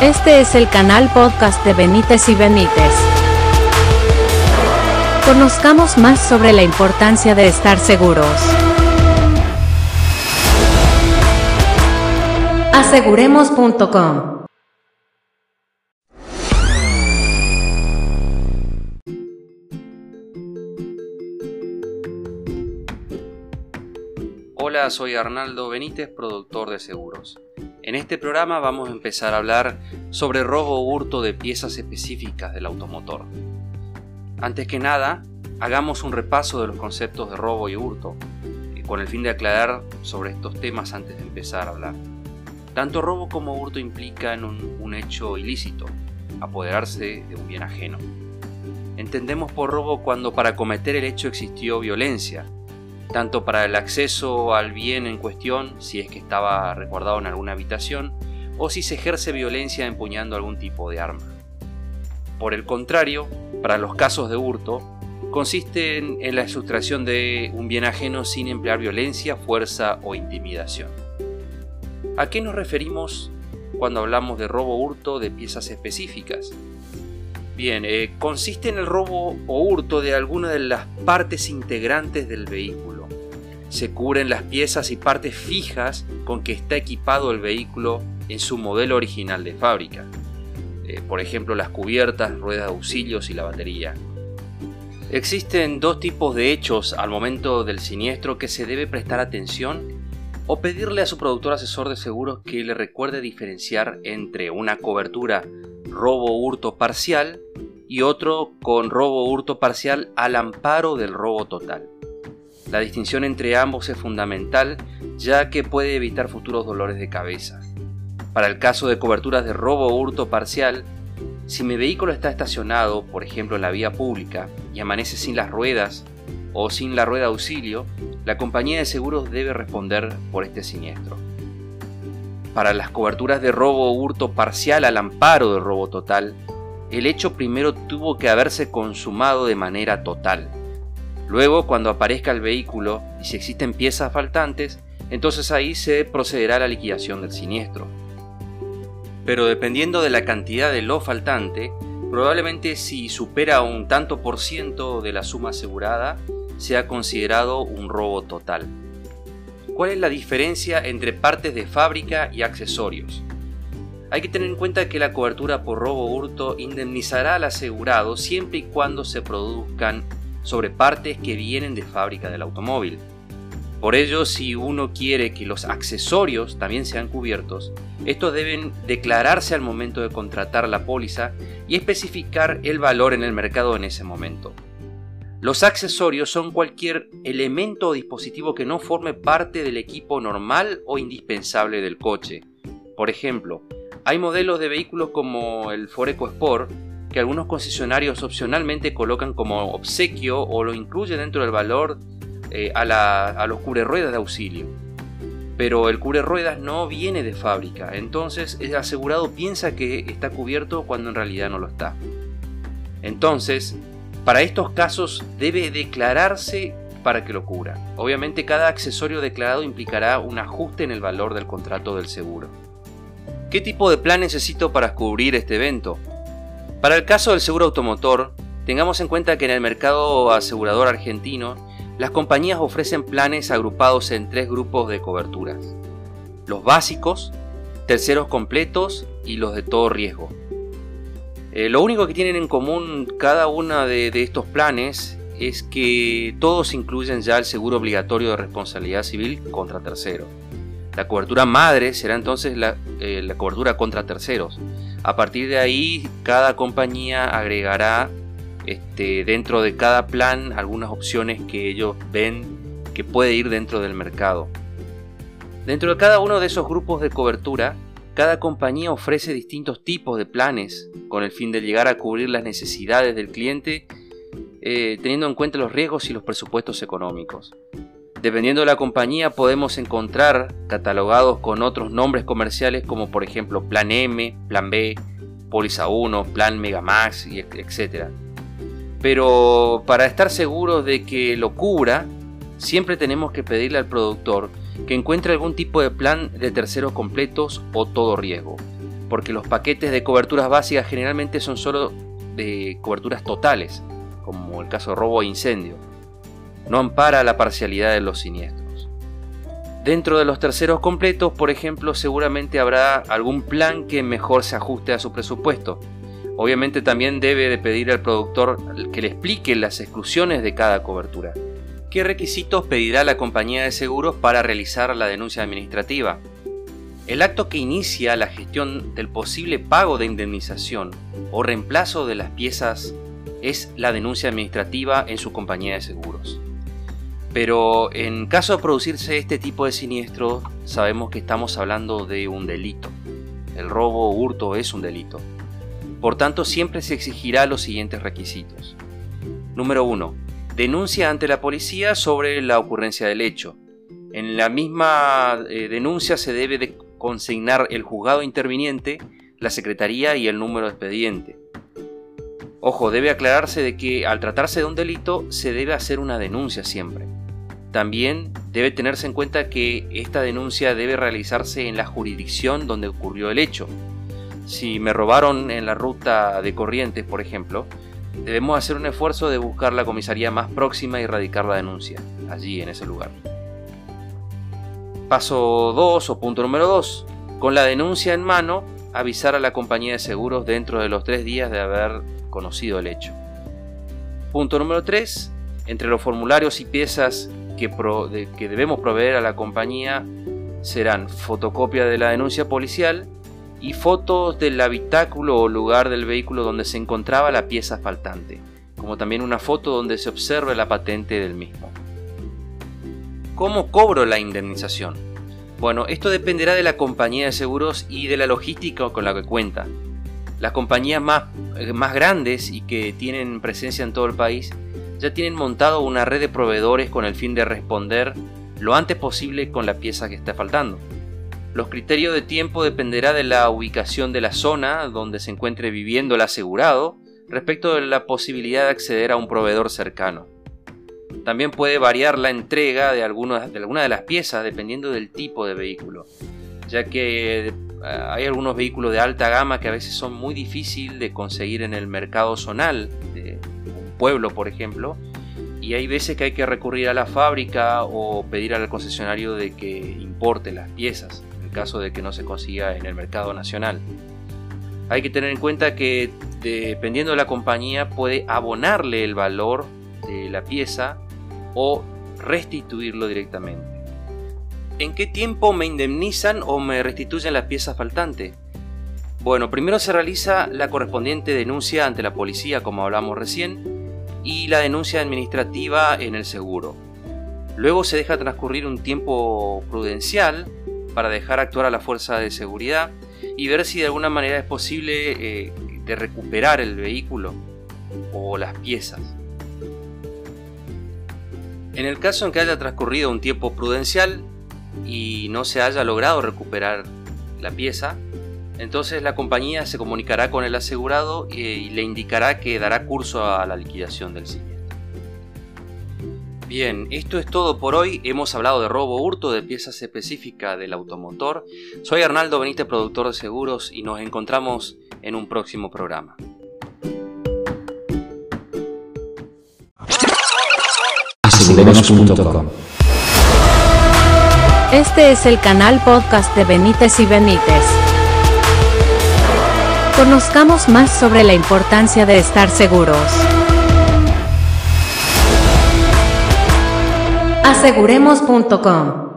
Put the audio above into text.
Este es el canal podcast de Benítez y Benítez. Conozcamos más sobre la importancia de estar seguros. Aseguremos.com Soy Arnaldo Benítez, productor de seguros. En este programa vamos a empezar a hablar sobre robo o hurto de piezas específicas del automotor. Antes que nada, hagamos un repaso de los conceptos de robo y hurto, con el fin de aclarar sobre estos temas antes de empezar a hablar. Tanto robo como hurto implican un hecho ilícito, apoderarse de un bien ajeno. Entendemos por robo cuando para cometer el hecho existió violencia, tanto para el acceso al bien en cuestión, si es que estaba resguardado en alguna habitación, o si se ejerce violencia empuñando algún tipo de arma. Por el contrario, para los casos de hurto, consiste en, la sustracción de un bien ajeno sin emplear violencia, fuerza o intimidación. ¿A qué nos referimos cuando hablamos de robo hurto de piezas específicas? Bien, eh, consiste en el robo o hurto de alguna de las partes integrantes del vehículo se cubren las piezas y partes fijas con que está equipado el vehículo en su modelo original de fábrica. Eh, por ejemplo, las cubiertas, ruedas de auxilios y la batería. Existen dos tipos de hechos al momento del siniestro que se debe prestar atención o pedirle a su productor asesor de seguros que le recuerde diferenciar entre una cobertura robo-hurto parcial y otro con robo-hurto parcial al amparo del robo total. La distinción entre ambos es fundamental ya que puede evitar futuros dolores de cabeza. Para el caso de coberturas de robo o hurto parcial, si mi vehículo está estacionado, por ejemplo en la vía pública, y amanece sin las ruedas o sin la rueda auxilio, la compañía de seguros debe responder por este siniestro. Para las coberturas de robo o hurto parcial al amparo del robo total, el hecho primero tuvo que haberse consumado de manera total. Luego, cuando aparezca el vehículo y si existen piezas faltantes, entonces ahí se procederá a la liquidación del siniestro. Pero dependiendo de la cantidad de lo faltante, probablemente si supera un tanto por ciento de la suma asegurada, sea considerado un robo total. ¿Cuál es la diferencia entre partes de fábrica y accesorios? Hay que tener en cuenta que la cobertura por robo hurto indemnizará al asegurado siempre y cuando se produzcan sobre partes que vienen de fábrica del automóvil. Por ello, si uno quiere que los accesorios también sean cubiertos, estos deben declararse al momento de contratar la póliza y especificar el valor en el mercado en ese momento. Los accesorios son cualquier elemento o dispositivo que no forme parte del equipo normal o indispensable del coche. Por ejemplo, hay modelos de vehículos como el Foreco Sport que algunos concesionarios opcionalmente colocan como obsequio o lo incluyen dentro del valor eh, a, a, los cubre ruedas de auxilio. Pero el cubre ruedas no viene de fábrica, entonces el asegurado piensa que está cubierto cuando en realidad no lo está. Entonces, para estos casos debe declararse para que lo cubra. Obviamente cada accesorio declarado implicará un ajuste en el valor del contrato del seguro. ¿Qué tipo de plan necesito para cubrir este evento? Para el caso del seguro automotor, tengamos en cuenta que en el mercado asegurador argentino, las compañías ofrecen planes agrupados en tres grupos de coberturas. Los básicos, terceros completos y los de todo riesgo. Eh, lo único que tienen en común cada uno de, estos planes es que todos incluyen ya el seguro obligatorio de responsabilidad civil contra terceros. La cobertura madre será entonces la eh, cobertura contra terceros, a partir de ahí, cada compañía agregará este, dentro de cada plan algunas opciones que ellos ven que puede ir dentro del mercado. Dentro de cada uno de esos grupos de cobertura, cada compañía ofrece distintos tipos de planes con el fin de llegar a cubrir las necesidades del cliente eh, teniendo en cuenta los riesgos y los presupuestos económicos. Dependiendo de la compañía podemos encontrar catalogados con otros nombres comerciales como por ejemplo Plan M, Plan B, Póliza 1, Plan Megamax, etc. Pero para estar seguros de que lo cubra, siempre tenemos que pedirle al productor que encuentre algún tipo de plan de terceros completos o todo riesgo, porque los paquetes de coberturas básicas generalmente son solo de coberturas totales, como el caso de robo e incendio. No ampara la parcialidad de los siniestros. Dentro de los terceros completos, por ejemplo, seguramente habrá algún plan que mejor se ajuste a su presupuesto. Obviamente también debe de pedir al productor que le explique las exclusiones de cada cobertura. ¿Qué requisitos pedirá la compañía de seguros para realizar la denuncia administrativa? El acto que inicia la gestión del posible pago de indemnización o reemplazo de las piezas es la denuncia administrativa en su compañía de seguros. Pero en caso de producirse este tipo de siniestro, sabemos que estamos hablando de un delito. El robo o hurto es un delito. Por tanto, siempre se exigirá los siguientes requisitos. Número 1. Denuncia ante la policía sobre la ocurrencia del hecho. En la misma eh, denuncia se debe de consignar el juzgado interviniente, la secretaría y el número de expediente. Ojo, debe aclararse de que al tratarse de un delito se debe hacer una denuncia siempre. También debe tenerse en cuenta que esta denuncia debe realizarse en la jurisdicción donde ocurrió el hecho. Si me robaron en la ruta de Corrientes, por ejemplo, debemos hacer un esfuerzo de buscar la comisaría más próxima y radicar la denuncia, allí en ese lugar. Paso 2 o punto número 2. Con la denuncia en mano, avisar a la compañía de seguros dentro de los tres días de haber conocido el hecho. Punto número 3. Entre los formularios y piezas que, debemos proveer a la compañía serán fotocopia de la denuncia policial y fotos del habitáculo o lugar del vehículo donde se encontraba la pieza faltante, como también una foto donde se observe la patente del mismo. ¿Cómo cobro la indemnización? Bueno, esto dependerá de la compañía de seguros y de la logística con la que cuenta. Las compañías más, eh, más grandes y que tienen presencia en todo el país ya tienen montado una red de proveedores con el fin de responder lo antes posible con la pieza que está faltando. Los criterios de tiempo dependerá de la ubicación de la zona donde se encuentre viviendo el asegurado respecto de la posibilidad de acceder a un proveedor cercano. También puede variar la entrega de, algunas, alguna de las piezas dependiendo del tipo de vehículo, ya que eh, hay algunos vehículos de alta gama que a veces son muy difíciles de conseguir en el mercado zonal pueblo, por ejemplo, y hay veces que hay que recurrir a la fábrica o pedir al concesionario de que importe las piezas, en el caso de que no se consiga en el mercado nacional. Hay que tener en cuenta que dependiendo de la compañía puede abonarle el valor de la pieza o restituirlo directamente. ¿En qué tiempo me indemnizan o me restituyen la pieza faltante? Bueno, primero se realiza la correspondiente denuncia ante la policía, como hablamos recién, y la denuncia administrativa en el seguro. Luego se deja transcurrir un tiempo prudencial para dejar actuar a la fuerza de seguridad y ver si de alguna manera es posible eh, de recuperar el vehículo o las piezas. En el caso en que haya transcurrido un tiempo prudencial y no se haya logrado recuperar la pieza, entonces la compañía se comunicará con el asegurado y le indicará que dará curso a la liquidación del siniestro. Bien, esto es todo por hoy. Hemos hablado de robo hurto de piezas específicas del automotor. Soy Arnaldo Benítez, productor de seguros, y nos encontramos en un próximo programa. Este es el canal podcast de Benítez y Benítez. Conozcamos más sobre la importancia de estar seguros. Aseguremos.com